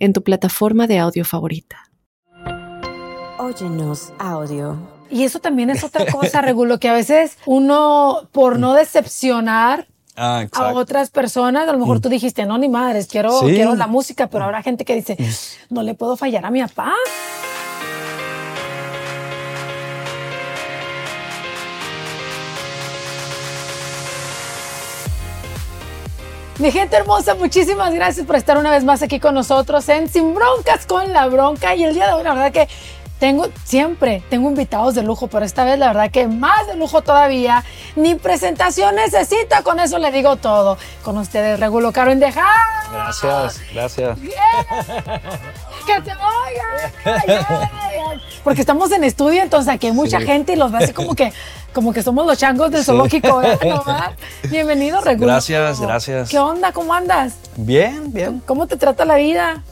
en tu plataforma de audio favorita. Óyenos audio. Y eso también es otra cosa, Regulo, que a veces uno, por no decepcionar Ah, a otras personas, a lo mejor tú dijiste, no, ni madres, quiero, Sí. quiero la música, pero habrá gente que dice, no le puedo fallar a mi papá. Mi gente hermosa, muchísimas gracias por estar una vez más aquí con nosotros en Sin Broncas con la Bronca. Y el día de hoy, la verdad que tengo, siempre tengo invitados de lujo, pero esta vez la verdad que más de lujo todavía. Ni presentación necesita, con eso le digo todo. Con ustedes, Regulo Caro Indeja. Gracias, gracias. ¡Que te oigan! Ay, ay, ay. Porque estamos en estudio, entonces aquí hay mucha Sí. gente y los ve así como que, como que somos los changos del Sí. zoológico. ¿No? Bienvenido, Regulo. Gracias, gracias. ¿Qué onda? ¿Cómo andas? Bien, bien. ¿Cómo te trata la vida?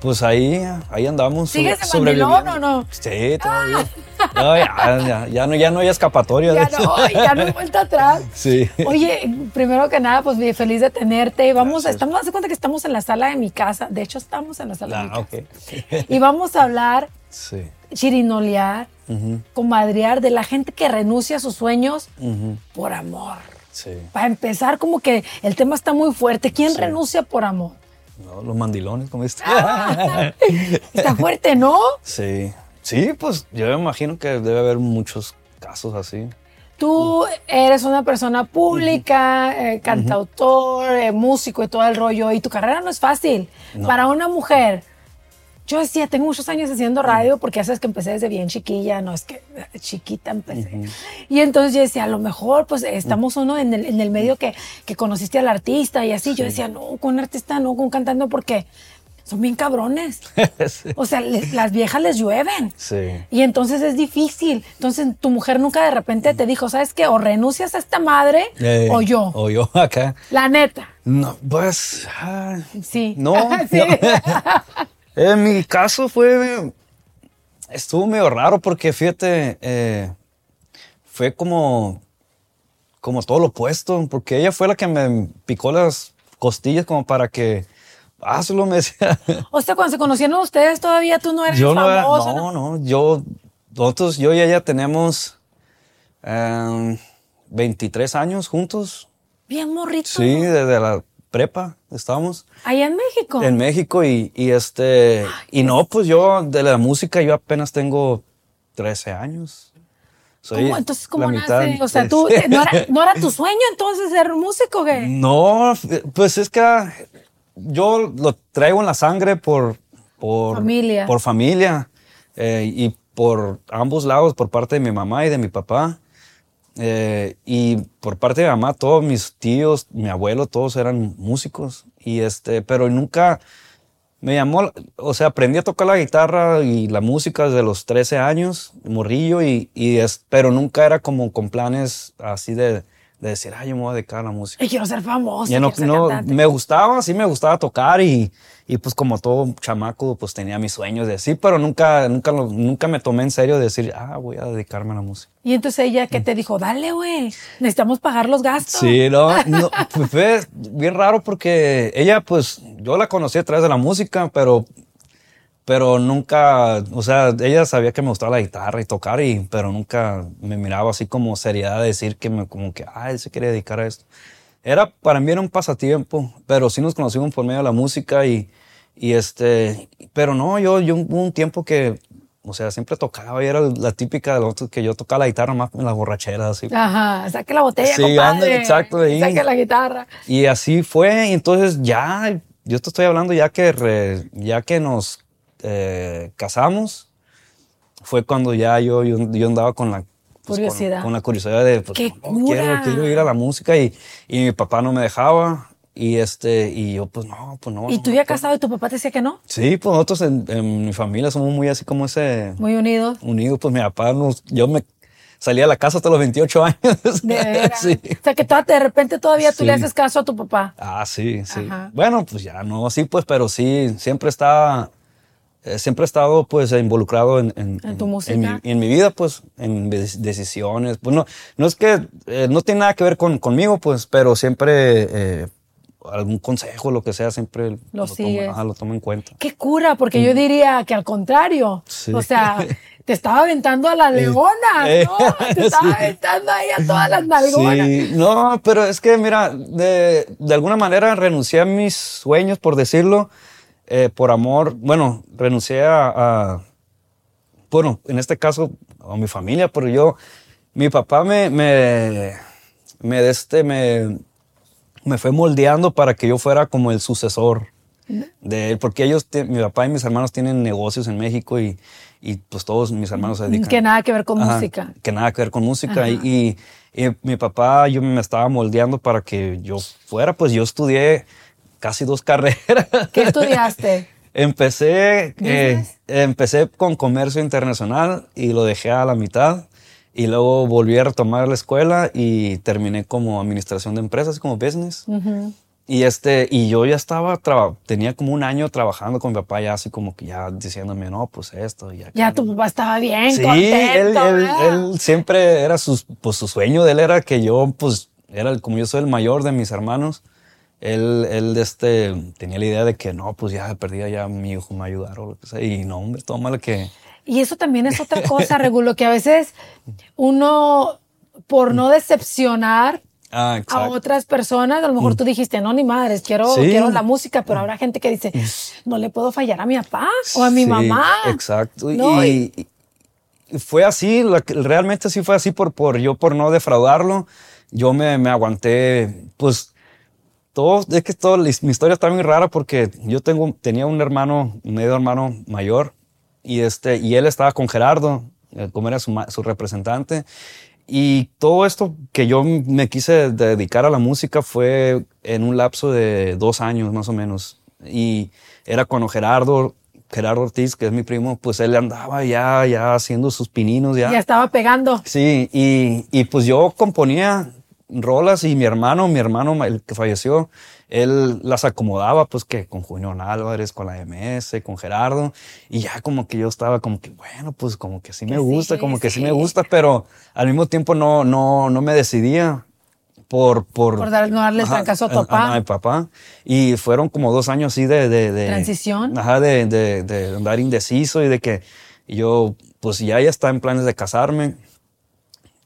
Pues ahí, ahí andamos. ¿Sigues sobreviviendo. mandilón o no? Sí, todavía. No, ya, ya, ya no, ya no hay escapatoria. Ya de no, ya no hay vuelta atrás. Sí. Oye, primero que nada, pues bien feliz de tenerte. Vamos, Gracias. estamos, haz de cuenta que estamos en la sala de mi casa. De hecho, estamos en la sala de mi Ah, casa. ok. Y vamos a hablar, Sí. chirinolear, comadrear de la gente que renuncia a sus sueños por amor. Sí. Para empezar, como que el tema está muy fuerte. ¿Quién Sí. renuncia por amor? No, los mandilones, como este. Está fuerte, ¿no? Sí. Sí, pues yo me imagino que debe haber muchos casos así. Tú eres una persona pública, eh, cantautor, eh, músico y todo el rollo, y tu carrera no es fácil. No. Para una mujer, yo decía, tengo muchos años haciendo radio porque ya sabes que empecé desde bien chiquilla, no es que chiquita empecé. Y entonces yo decía, a lo mejor pues estamos uno en el, en el medio que, que conociste al artista y así. Yo decía, no, con artista no, con no, porque son bien cabrones. sí. O sea, les- las viejas les llueven. Sí. Y entonces es difícil. Entonces tu mujer nunca de repente te dijo, ¿sabes qué? O renuncias a esta madre Eh, o yo. O yo acá. La neta. No, pues. ah, Sí. No, Sí. no. En mi caso fue. Estuvo medio raro porque fíjate, eh, fue como. Como todo lo opuesto, porque ella fue la que me picó las costillas como para que. Hazlo, me decía. O sea, cuando se conocieron ustedes todavía tú no eras Yo no era. famoso. No, no, yo. Nosotros, yo y ella tenemos. em, 23 años juntos. Bien morrito. Sí, desde la prepa estábamos. Allá en México. En México y, y este y no pues yo de la música yo apenas tengo 13 años. Soy ¿Cómo? Entonces, ¿cómo nace? O sea, tú, ¿no era, ¿no era tu sueño entonces ser músico? ¿qué? No, pues es que yo lo traigo en la sangre por por Familia. por familia eh, y por ambos lados, por parte de mi mamá y de mi papá. Eh, y por parte de mamá, todos mis tíos, mi abuelo, todos eran músicos. Y este, pero nunca me llamó, o sea, aprendí a tocar la guitarra y la música desde los 13 años, morrillo, y, y es, pero nunca era como con planes así de, de decir, ay, yo me voy a dedicar a la música. Ay, quiero ser famoso. Ya no, no, me gustaba, sí me gustaba tocar y, y pues como todo chamaco, pues tenía mis sueños de sí, pero nunca, nunca, nunca me tomé en serio de decir, ah, voy a dedicarme a la música. Y entonces ella, ¿qué te dijo? Dale, güey. Necesitamos pagar los gastos. Sí, no, no, pues fue bien raro porque ella, pues, yo la conocí a través de la música, pero, pero nunca, o sea, ella sabía que me gustaba la guitarra y tocar, y, pero nunca me miraba así como seriedad de decir que me, como que, ah, él se quiere dedicar a esto. Era, para mí era un pasatiempo, pero sí nos conocimos por medio de la música y, y este, pero no, yo, yo hubo un tiempo que, o sea, siempre tocaba y era la típica de los otros que yo tocaba la guitarra más en las borracheras, así. Ajá, saque la botella, Sí, compadre. ándale, exacto, ahí. Saque la guitarra. Y así fue, y entonces ya, yo te estoy hablando ya que, re- ya que nos eh, casamos, fue cuando ya yo, yo, yo andaba con la pues, con- Curiosidad. Con, la curiosidad de, pues, ¡Qué no, quiero, quiero ir a la música y, y mi papá no me dejaba. Y este, y yo, pues no, pues no. ¿Y no, tú ya pues- casado y tu papá te decía que no? Sí, pues nosotros en, en mi familia somos muy así como ese Muy unidos. unido. Pues mi papá nos, yo me salía a la casa hasta los 28 años. De sí. O sea, que toda- de repente todavía tú Sí. le haces caso a tu papá. Ah, sí, sí. Ajá. Bueno, pues ya no, sí, pues, pero sí, siempre está, eh, siempre he estado, pues, involucrado en, en, ¿En tu En mi, en mi vida, pues, en decisiones. Pues no, no es que, eh, no tiene nada que ver con, conmigo, pues, pero siempre, eh, algún consejo, lo que sea, siempre Lo tomo, sigues. ajá, lo tomo en cuenta. Qué cura, porque yo diría que al contrario. Sí. O sea, te estaba aventando a la leona, Eh, ¿no? Te estaba sí. aventando ahí a todas las nalgonas. Sí, no, pero es que, mira, de, de alguna manera renuncié a mis sueños, por decirlo, eh, por amor. Bueno, renuncié a, a- bueno, en este caso, a mi familia, pero yo, mi papá me, me, me, este, me, me fue moldeando para que yo fuera como el sucesor de él, porque ellos, mi papá y mis hermanos tienen negocios en México y, y pues todos mis hermanos se dedican. Que nada que ver con Ajá, música. Que nada que ver con música. Y, y- y mi papá, yo me estaba moldeando para que yo fuera, pues yo estudié casi dos carreras. ¿Qué estudiaste? empecé, eh, empecé con comercio internacional y lo dejé a la mitad. Y luego volví a retomar la escuela y terminé como administración de empresas, como business. Ujú. Y este, y yo ya estaba, tenía como un año trabajando con mi papá ya así como que ya diciéndome, no, pues esto Ya aquello". tu papá estaba bien Sí, contento. él, él, él siempre era sus, pues su sueño de él era que yo, pues, era el- como yo soy el mayor de mis hermanos, él, él este, tenía la idea de que no, pues ya perdía ya mi hijo me va a ayudar o lo que sea. Y no, hombre, todo malo que. Y eso también es otra cosa, Regulo, que a veces uno, por no decepcionar Ah, a otras personas, a lo mejor tú dijiste, no, ni madres, quiero, Sí. quiero la música, pero habrá gente que dice, no le puedo fallar a mi papá o a mi Sí, mamá. Exacto. No, y, y fue así, realmente sí fue así por, por yo por no defraudarlo. Yo me, me aguanté, pues todo, es que todo, mi historia está muy rara porque yo tengo, tenía un hermano, medio hermano mayor y este, y él estaba con Gerardo, como era su, su representante. Y todo esto que yo me quise dedicar a la música fue en un lapso de dos años más o menos. Y era cuando Gerardo, Gerardo Ortiz, que es mi primo, pues él andaba ya, ya haciendo sus pininos ya. Ya estaba pegando. Sí, y, y pues yo componía rolas y mi hermano, mi hermano, el que falleció, él las acomodaba pues que con Julián Álvarez, con la MS, con Gerardo, y ya como que yo estaba como que, bueno, pues como que sí me Que gusta, sí, como que sí. me gusta, pero al mismo tiempo no, no, no me decidía por... Por, Por dar- no darle el trancazo a tu papá. mi papá. Y fueron como dos años así de... de, de Transición. Ajá, de, de, de andar indeciso y de que yo, pues ya ya estaba en planes de casarme.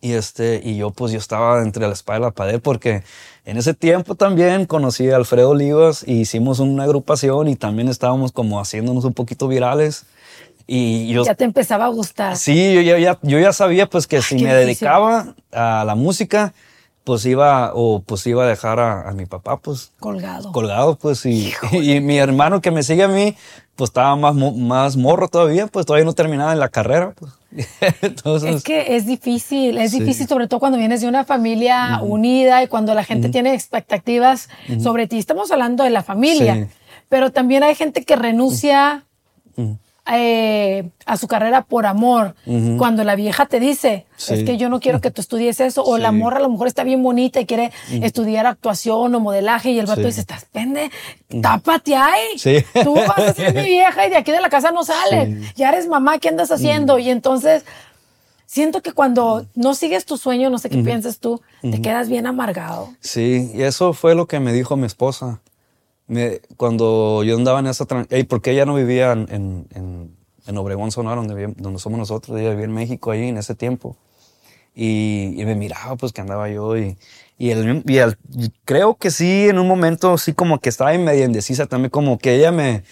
Y este, y yo pues yo estaba entre la espada y la pared porque en ese tiempo también conocí a Alfredo Olivas y hicimos una agrupación y también estábamos como haciéndonos un poquito virales. Y yo, Ya te empezaba a gustar. sí, yo ya, yo ya sabía pues que si qué me difícil. dedicaba a la música, pues iba, o pues iba a dejar a, a mi papá pues Colgado. colgado, pues, y, y mi hermano que me sigue a mí, pues estaba más, más morro todavía, pues todavía no terminaba en la carrera, pues. Entonces, Es que es difícil, es Sí. difícil sobre todo cuando vienes de una familia unida y cuando la gente tiene expectativas sobre ti. Estamos hablando de la familia, Sí. pero también hay gente que renuncia eh, a su carrera por amor. Cuando la vieja te dice, Sí. es que yo no quiero que tú estudies eso, o la morra a lo mejor está bien bonita y quiere estudiar actuación o modelaje y el vato Sí. dice, estás pende, tápate ahí. Tú vas a ser mi vieja y de aquí de la casa no sales. Ya eres mamá, ¿qué andas haciendo? Y entonces siento que cuando no sigues tu sueño, no sé qué piensas tú, te quedas bien amargado. sí, y eso fue lo que me dijo mi esposa. Me- cuando yo andaba en esa... tran- Ey, porque ella no vivía en, en, en- Obregón, Sonora, donde, donde somos nosotros, ella vivía en México ahí en ese tiempo. Y, y me miraba pues que andaba yo y, y, el- y el- creo que sí, en un momento sí como que estaba medio indecisa también, como que ella me,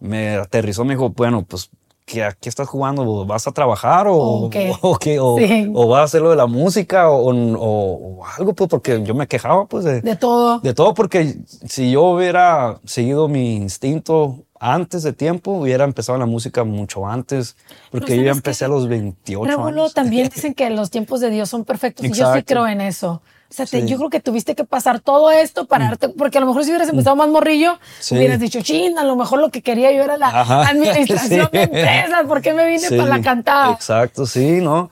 me aterrizó, me dijo, bueno, pues, ¿qué, ¿a qué estás jugando? ¿Vas a trabajar o, ¿O qué? o, Sí. o vas a hacer lo de la música o, algo? Pues porque yo me quejaba pues de, De todo. de todo, porque si yo hubiera seguido mi instinto antes de tiempo, hubiera empezado la música mucho antes, porque yo ya ¿sabes empecé a los 28 Regulo, años. también dicen que los tiempos de Dios son perfectos y yo sí creo en eso. O sea, te- yo creo que tuviste que pasar todo esto para darte, porque a lo mejor si hubieras empezado más morrillo, Mm. Sí. hubieras dicho, chin, a lo mejor lo que quería yo era la Ajá. administración Sí. de empresas, ¿por qué me vine para la cantada? Exacto, sí, ¿no?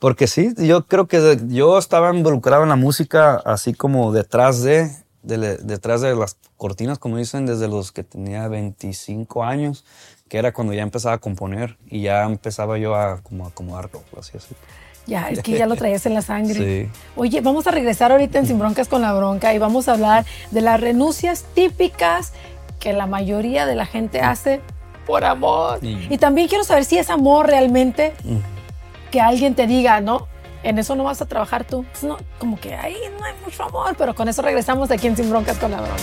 Porque sí, yo creo que yo estaba involucrado en la música así como detrás de, detrás de las cortinas, como dicen, desde los que tenía 25 años, que era cuando ya empezaba a componer y ya empezaba yo a como acomodar así, así. Ya, es que ya lo traías en la sangre. Sí. Oye, vamos a regresar ahorita en Sin Broncas con la Bronca y vamos a hablar de las renuncias típicas que la mayoría de la gente hace por amor. Y también quiero saber si es amor realmente que alguien te diga, no, en eso no vas a trabajar tú. Pues no, como que ahí no hay mucho amor, pero con eso regresamos aquí en Sin Broncas con la Bronca.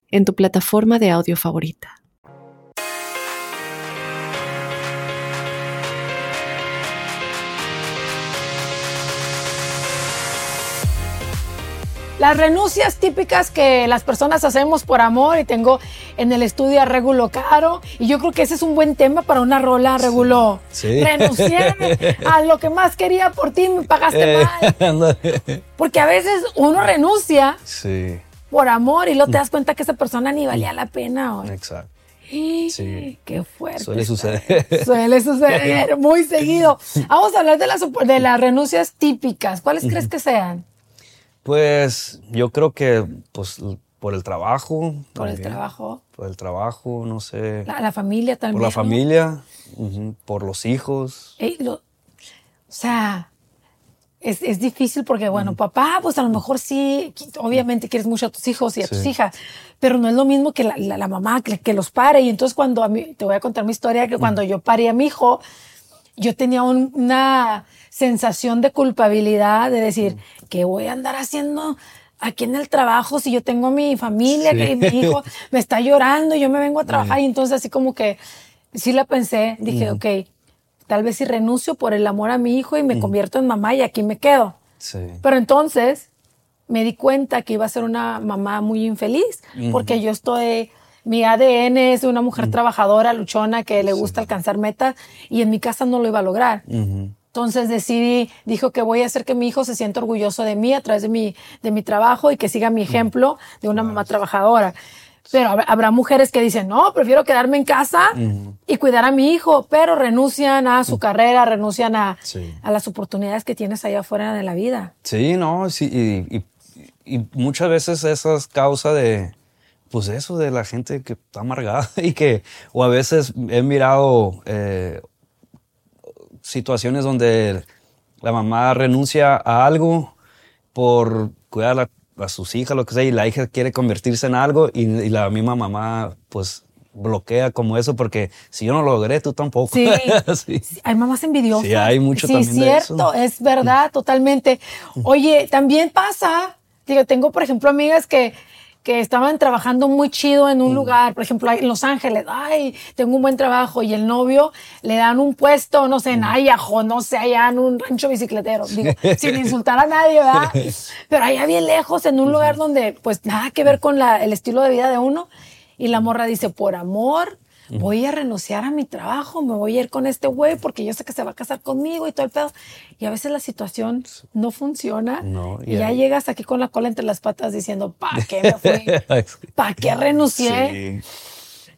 en tu plataforma de audio favorita. Las renuncias típicas que las personas hacemos por amor y tengo en el estudio a Regulo Caro y yo creo que ese es un buen tema para una rola, Regulo. Sí. Renuncié a lo que más quería por ti, me pagaste Eh, mal. Porque a veces uno renuncia sí, por amor y luego te das cuenta que esa persona ni valía la pena. oye. exacto. ¡Ih! Sí. Qué fuerte. Suele suceder. Suele suceder muy seguido. Vamos a hablar de las, de las renuncias típicas. ¿Cuáles crees que sean? Pues yo creo que pues por el trabajo. Por el trabajo, Por el trabajo, no sé. la, la familia también. por la familia, por los hijos. Ey, lo- o sea, es, es difícil porque, bueno, papá, pues a lo mejor sí, obviamente quieres mucho a tus hijos y a tus Sí. hijas, pero no es lo mismo que la, la- la mamá que, que los pare. Y entonces cuando a mí, te voy a contar mi historia, que cuando yo paré a mi hijo, yo tenía un- una sensación de culpabilidad de decir, ¿qué voy a andar haciendo? Aquí en el trabajo, si yo tengo mi familia, Sí. que mi hijo me está llorando, yo me vengo a trabajar y entonces así como que sí la pensé, dije, ok, tal vez si renuncio por el amor a mi hijo y me convierto en mamá y aquí me quedo. Sí. Pero entonces me di cuenta que iba a ser una mamá muy infeliz, porque yo estoy, mi ADN es de una mujer trabajadora, luchona, que le gusta alcanzar metas, y en mi casa no lo iba a lograr. Entonces decidí, dijo que voy a hacer que mi hijo se sienta orgulloso de mí a través de mi, de mi trabajo y que siga mi ejemplo de una mamá trabajadora. Pero hab- habrá mujeres que dicen, no, prefiero quedarme en casa y cuidar a mi hijo, pero renuncian a su carrera, renuncian a, Sí. a las oportunidades que tienes allá afuera de la vida. Sí, no, sí, y, y- y muchas veces eso es causa de, pues eso, de la gente que está amargada y que, o a veces he mirado eh, situaciones donde la mamá renuncia a algo por cuidar a, a sus hijas, lo que sea, y la hija quiere convertirse en algo y, y la misma mamá, pues, bloquea como eso porque si yo no lo logré, tú tampoco. Sí. Hay mamás envidiosas. Sí, hay mucho sí, también de cierto, eso. es verdad, totalmente. Oye, también pasa, digo, tengo, por ejemplo, amigas que, que estaban trabajando muy chido en Mm. un lugar, por ejemplo, en Los Ángeles, ay, tengo un buen trabajo, y el novio le dan un puesto, no Mm. sé, en Ayajo, no sé, allá en un rancho bicicletero, digo, sin insultar a nadie, ¿verdad? Pero allá bien lejos, en un lugar donde, pues, nada que ver con la- el estilo de vida de uno, y la morra dice, por amor, voy a renunciar a mi trabajo, me voy a ir con este güey porque yo sé que se va a casar conmigo y todo el pedo. Y a veces la situación no funciona. No, y ya llegas aquí con la cola entre las patas diciendo, ¿para qué me fui? ¿Para qué renuncié? Sí.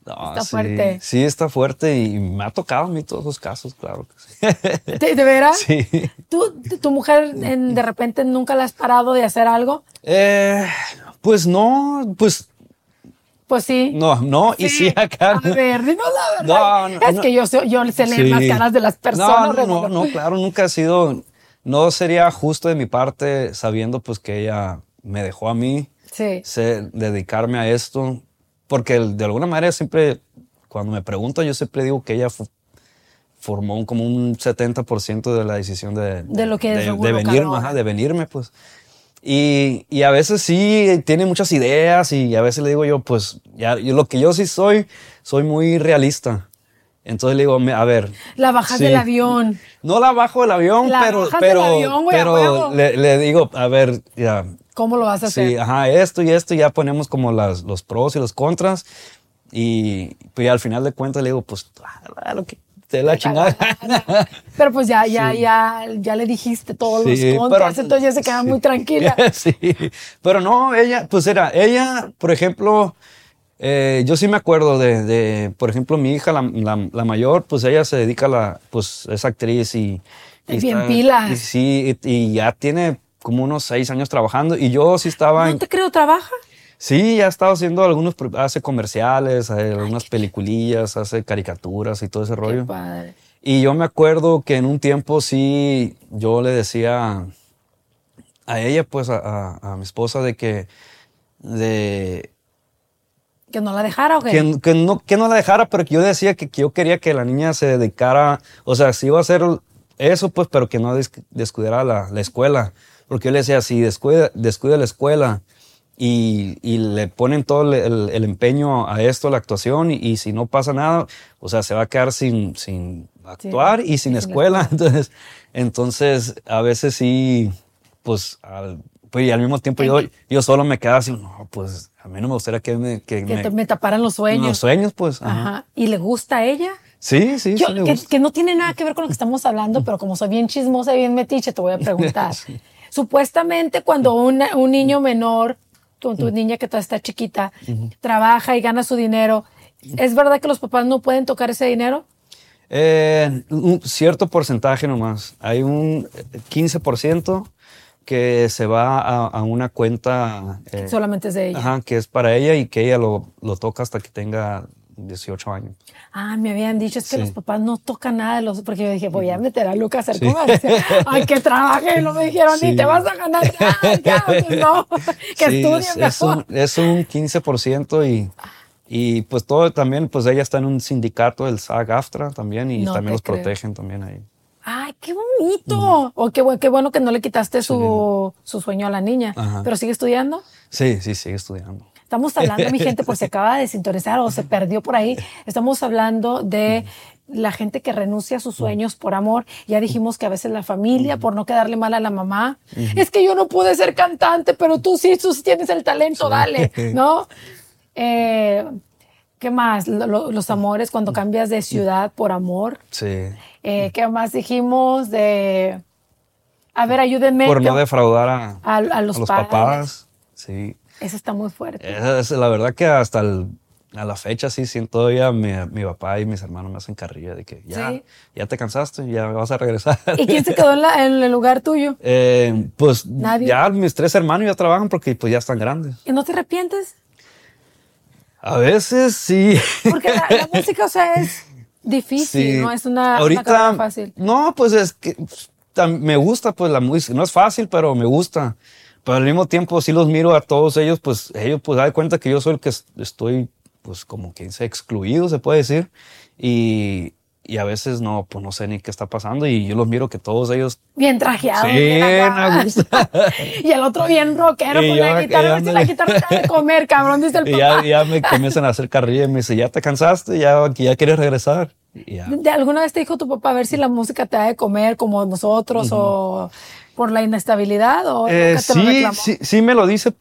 No, Está sí. fuerte. Sí, está fuerte y me ha tocado a mí todos los casos, claro que sí. ¿De, de veras? Sí. ¿Tú, tu mujer en- de repente nunca la has parado de hacer algo? Eh, pues no, pues Pues sí. no, no, y sí acá. A ver, dinos la verdad. No, no, es no. que yo, yo sé leer Sí. las caras de las personas. No, no, no, no, claro, nunca ha sido, no sería justo de mi parte sabiendo pues que ella me dejó a mí Sí. sé dedicarme a esto, porque de alguna manera siempre cuando me preguntan, yo siempre digo que ella formó como un 70% de la decisión de, De lo que es de, Seguro venirme, ajá, de venirme, pues. Y, y a veces sí tiene muchas ideas y a veces le digo yo, pues, ya, yo, lo que yo sí soy, soy muy realista. Entonces le digo, a ver. La bajas sí. del avión. No la bajo del avión, La pero, bajas del pero, avión, güey, a pero le, le digo, a ver, ya, ¿Cómo lo vas a hacer? Sí, ajá, esto y esto, y ya ponemos como las, los pros y los contras. Y pues ya al final de cuentas le digo, pues, lo que te dé la chingada. Pero pues ya, ya, ya, ya le dijiste todos Sí, los contras, pero- entonces ya se queda sí. muy tranquila. sí, pero no, ella, pues era, ella, por ejemplo, eh, yo sí me acuerdo de, de, por ejemplo, mi hija, la, la- la mayor, pues ella se dedica a la, pues es actriz y... y Bien pilas. y sí, y, y ya tiene como unos seis años trabajando y yo sí estaba... No en- te creo, trabaja. Sí, ya ha estado haciendo algunos, hace comerciales, hace algunas peliculillas, hace caricaturas y todo ese Qué rollo. padre. Y yo me acuerdo que en un tiempo sí, yo le decía a ella, pues a, a- a mi esposa, de que, de, Que no la dejara o qué? que, que no, que no la dejara, pero que yo decía que, que yo quería que la niña se dedicara, o sea, si iba a hacer eso, pues, pero que no des- descuidara la, la escuela. Porque yo le decía, si descuida, descuida la escuela y, y le ponen todo el, el- el empeño a esto, a la actuación, y, y si no pasa nada, o sea, se va a quedar sin, sin actuar y sin sin escuela. Entonces, entonces, a veces sí, pues, al, pues, y al mismo tiempo yo, yo solo me quedaba así, no, pues, a mí no me gustaría que me... Que Que me- me taparan los sueños. los sueños, pues. ajá. Ajá. ¿Y le gusta a ella? Sí, sí, Yo, sí. que, que no tiene nada que ver con lo que estamos hablando, pero como soy bien chismosa y bien metiche, te voy a preguntar. Sí. Supuestamente cuando una- un niño menor, tu, tu niña que todavía está chiquita, trabaja y gana su dinero, ¿es verdad que los papás no pueden tocar ese dinero? Eh, un cierto porcentaje nomás. Hay un 15% que se va a, a una cuenta eh, Solamente es de ella. ajá, que es para ella y que ella lo, lo toca hasta que tenga 18 años. Ah, me habían dicho, es que Sí. los papás no tocan nada de los... Porque yo dije, voy a meter a Lucas a hacer comercio. Ay, que trabaje. Y no me dijeron, ni Sí. te vas a ganar nada. pues no. Que Sí, estudien es, es mejor. un, es un 15% y, y pues todo también, pues ella está en un sindicato, el SAG-AFTRA también, y No también los creo. protegen también ahí. Ay, qué bonito. O qué, qué bueno que no le quitaste su, su sueño a la niña. Ajá. Pero sigue estudiando. Sí, sí, sigue estudiando. Estamos hablando, mi gente, por si acaba de sintonizar o se perdió por ahí. Estamos hablando de la gente que renuncia a sus sueños por amor. Ya dijimos que a veces la familia, por no quedarle mal a la mamá, es que yo no pude ser cantante, pero tú sí, tú sí tienes el talento, dale, ¿no? Eh, ¿Qué más? Lo- lo- los amores cuando cambias de ciudad por amor. Sí. Eh, ¿Qué más dijimos? De. A ver, ayúdenme. Por no defraudar a, a, a los, a los padres. papás. Sí. Eso está muy fuerte. Es la verdad que hasta el- a la fecha sí siento todavía mi, mi papá y mis hermanos me hacen carrilla de que ya, Sí. ya te cansaste, ya vas a regresar. ¿Y quién se quedó en, la- en el lugar tuyo? Eh, pues Nadie. ya mis tres hermanos ya trabajan porque pues ya están grandes. ¿Y no te arrepientes? A veces sí. Porque la, la música, o sea, es difícil, Sí. no es una, una Ahorita, carrera fácil. No, pues es que me gusta pues la música. No es fácil, pero me gusta. Pero al mismo tiempo sí los miro a todos ellos, pues ellos pues dan cuenta que yo soy el que es- estoy pues como que excluido, se puede decir. Y, y a veces no, pues no sé ni qué está pasando y yo los miro que todos ellos... Bien trajeado. Sí, bien me y el otro bien rockero Y con yo la guitarra. Si la guitarra de comer, cabrón, dice el Y papá. ya, ya me comienzan a hacer carrilla y me dice, ya te cansaste, ya, ya quieres regresar. Ya. ¿De alguna vez te dijo tu papá a ver si la música te da de comer como nosotros o por la inestabilidad o Eh, nunca te lo sí, reclamó? sí, sí me lo dice,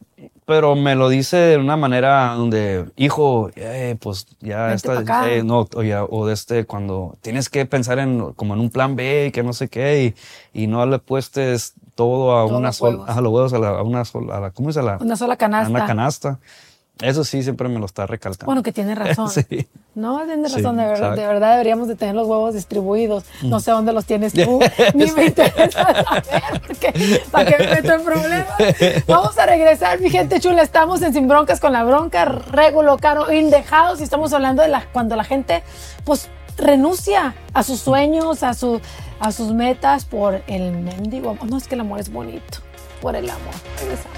pero me lo dice de una manera donde, hijo, eh, pues ya está, eh, no, o, ya- o de este, cuando tienes que pensar en como en un plan B y que no sé qué, y, y no le puestes todo a Todos una sola, a los huevos, a, la, a una sola, a la, ¿cómo se la? Una sola A canasta. una canasta. Eso sí, siempre me lo está recalcando. Bueno, que tiene razón. Sí. No, tiene Sí, razón, de verdad, exacto. de verdad deberíamos de tener los huevos distribuidos. No sé dónde los tienes tú, ni me interesa saber, porque para qué me meto en problemas. Vamos a regresar, mi gente chula, estamos en Sin Broncas con la Bronca, Regulo Caro, In the House, y estamos hablando de la, cuando la gente, pues, renuncia a sus sueños, a, su, a sus metas por el mendigo. No, es que el amor es bonito, por el amor. Regresamos.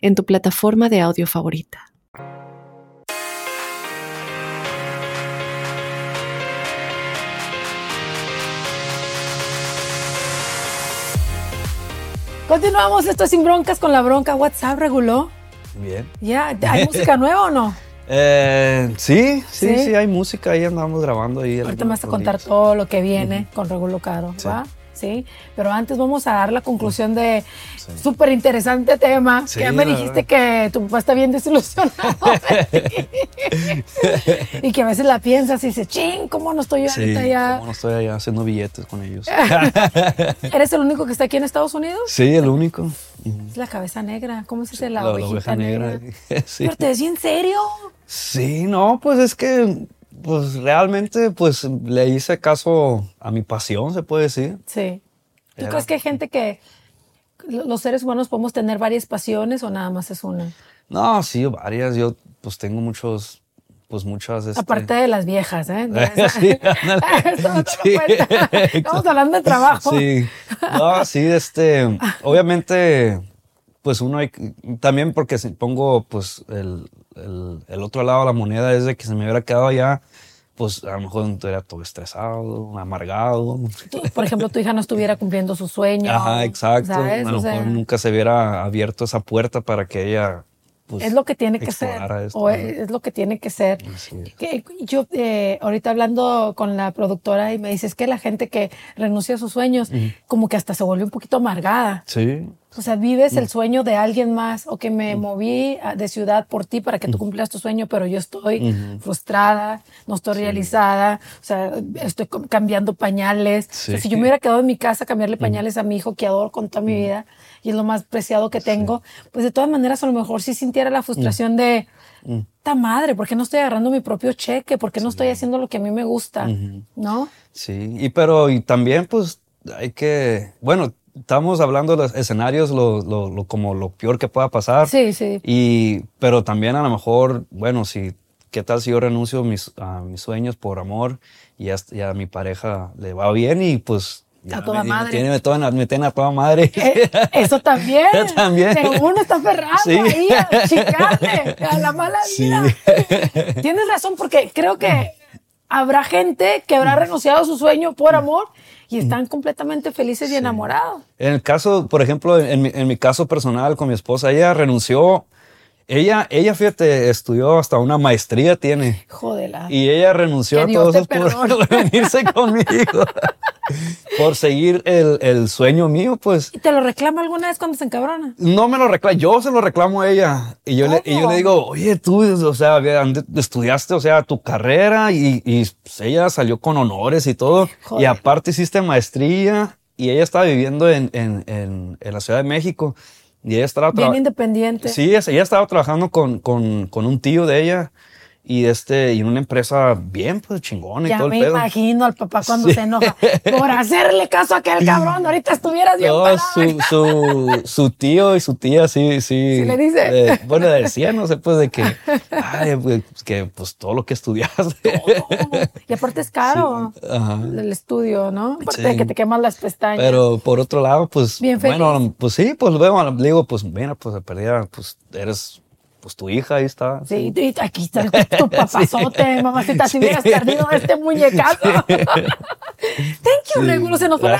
en tu plataforma de audio favorita. Continuamos, esto es Sin Broncas con la Bronca. WhatsApp reguló. Bien. ¿Ya? ¿Hay música nueva o no? Eh, sí, sí, sí, hay música. Ahí andamos grabando. Ahí Ahorita me vas a contar todo lo que viene con Regulo Caro, ¿va? ¿Sí? Pero antes vamos a dar la conclusión de súper interesante tema. que ya me dijiste que tu papá está bien desilusionado. y que a veces la piensas y dices, ching, ¿cómo no estoy ahorita ya? ¿Cómo no estoy allá haciendo billetes con ellos? ¿Eres el único que está aquí en Estados Unidos? Sí, el único. Es la cabeza negra. ¿Cómo se dice la, la, oveja negra? Pero te decía en serio. Sí, no, pues es que pues realmente, pues le hice caso a mi pasión, se puede decir. Sí. ¿Tú crees que hay gente que los seres humanos podemos tener varias pasiones o nada más es una? No, sí, varias. Yo pues tengo muchos, pues muchas. Este... Aparte de las viejas, ¿eh? sí, sí. Estamos hablando de trabajo. Sí. No, sí, este, obviamente, pues uno hay, también porque si pongo pues el, el, el, otro lado de la moneda es de que se me hubiera quedado allá, pues a lo mejor estuviera todo estresado, amargado. Por ejemplo, tu hija no estuviera cumpliendo su sueño. Ajá, exacto. A lo mejor nunca se hubiera abierto esa puerta para que ella pues, es lo que tiene que ser. Esto, o es, lo que tiene que ser. Que yo eh, ahorita hablando con la productora y me dice, es que la gente que renuncia a sus sueños, como que hasta se vuelve un poquito amargada. Sí. O sea, vives el sueño de alguien más o que me moví de ciudad por ti para que tú cumplas tu sueño, pero yo estoy frustrada, no estoy realizada, o sea, estoy cambiando pañales. O sea, si yo me hubiera quedado en mi casa a cambiarle pañales a mi hijo que adoro con toda mi vida y es lo más preciado que tengo, pues de todas maneras a lo mejor sí sintiera la frustración de, esta madre, ¿por qué no estoy agarrando mi propio cheque? ¿Por qué no estoy haciendo lo que a mí me gusta? ¿No? Sí, y pero y también pues hay que, bueno, estamos hablando de los escenarios, lo, lo, como lo peor que pueda pasar. Sí, sí. Y, pero también a lo mejor, bueno, si, ¿qué tal si yo renuncio mis, a mis sueños por amor y a, mi pareja le va bien y pues ya a toda me, madre. Me, tiene, me, me tiene a toda madre. Eh, eso también. también. Pero uno está aferrado sí. ahí a chicarle, a la mala vida. Sí. Tienes razón, porque creo que habrá gente que habrá renunciado a su sueño por amor y están completamente felices y enamorados. En el caso, por ejemplo, en mi, en mi caso personal con mi esposa, ella renunció ella, ella, fíjate, estudió hasta una maestría tiene. Jodela. Y ella renunció a todos esos por venirse conmigo. por seguir el, el, sueño mío, pues. ¿Y te lo reclama alguna vez cuando se encabrona? No me lo reclama, yo se lo reclamo a ella. Y yo, le, y yo le digo, oye, tú, o sea, estudiaste, o sea, tu carrera y, y pues, ella salió con honores y todo. Joder. Y aparte hiciste maestría y ella estaba viviendo en, en, en, en la Ciudad de México. Y ella estaba Bien independiente. Sí, ella estaba trabajando con, con, con un tío de ella y este y en una empresa bien pues chingona y ya todo me el pedo. imagino al papá cuando sí. se enoja por hacerle caso a aquel cabrón ahorita estuvieras bien no, su, su, su, tío y su tía sí sí, ¿Sí le dice eh, bueno decía no sé pues de que ay, pues, que pues todo lo que estudiaste y aparte es caro sí. El estudio no aparte de que te quemas las pestañas. Pero por otro lado pues bien bueno pues sí pues luego le digo pues mira pues perdida pues eres pues tu hija ahí está. Sí, sí. aquí está el, tu papazote, sí. mamacita, si hubieras sí. perdido este muñecazo. Thank you, sí, se nos fue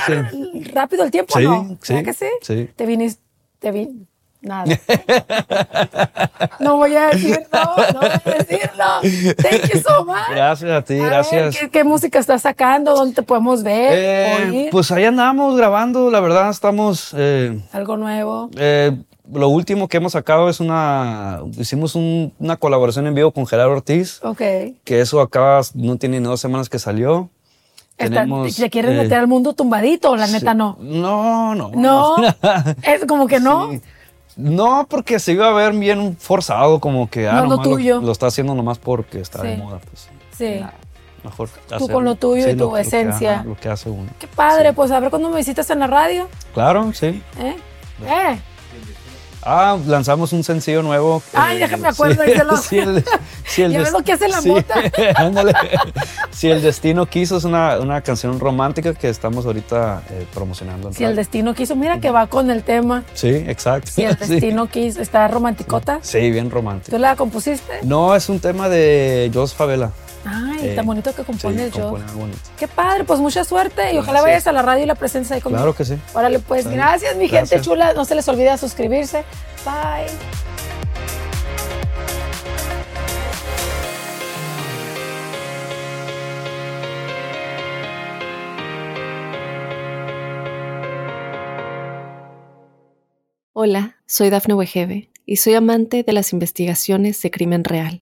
rápido el tiempo, sí, ¿no? Sí, que sí? Sí. Te viniste, te vin... Nada. no voy a decirlo, no voy a decirlo. Thank you so much. Gracias a ti, a gracias. Ver, ¿qué, ¿qué, música estás sacando? ¿Dónde te podemos ver? Eh, oír? Pues ahí andamos grabando, la verdad estamos... Eh, Algo nuevo. Eh, lo último que hemos sacado es una. Hicimos un, una colaboración en vivo con Gerardo Ortiz. Ok. Que eso acaba, no tiene ni dos semanas que salió. Está, Tenemos, ¿Se quieren eh, meter al mundo tumbadito la sí, neta no? No, no. No. es como que no. Sí. No, porque se iba a ver bien forzado, como que ah, No lo tuyo. lo está haciendo nomás porque está de moda. Pues, Sí. ya, mejor Tú hacer- con lo tuyo y tu lo que- esencia. Lo que hace uno. Qué padre, pues a ver cuándo me visitas en la radio. Claro, sí. ¿Eh? ¿Eh? Ah, lanzamos un sencillo nuevo. Ay, eh, déjame acuerdo, díselo. sí, el- sí, el Ya ves lo que hace la sí, mota. ándale. Si el destino quiso es una, una canción romántica que estamos ahorita eh, promocionando. Si el destino quiso, mira que va con el tema. Sí, exacto. Si el Sí. destino quiso, está romanticota. Sí, bien romántico. ¿Tú la compusiste? No, es un tema de Jos Favela. Ay, Eh, tan bonito que compones sí, yo. compone. Qué padre, pues mucha suerte y ojalá vayas a la radio y la presencia ahí conmigo. Claro que sí. Órale, pues Sale. gracias, mi gente chula. No se les olvide suscribirse. Bye. Hola, soy Dafne Wegebe y soy amante de las investigaciones de crimen real.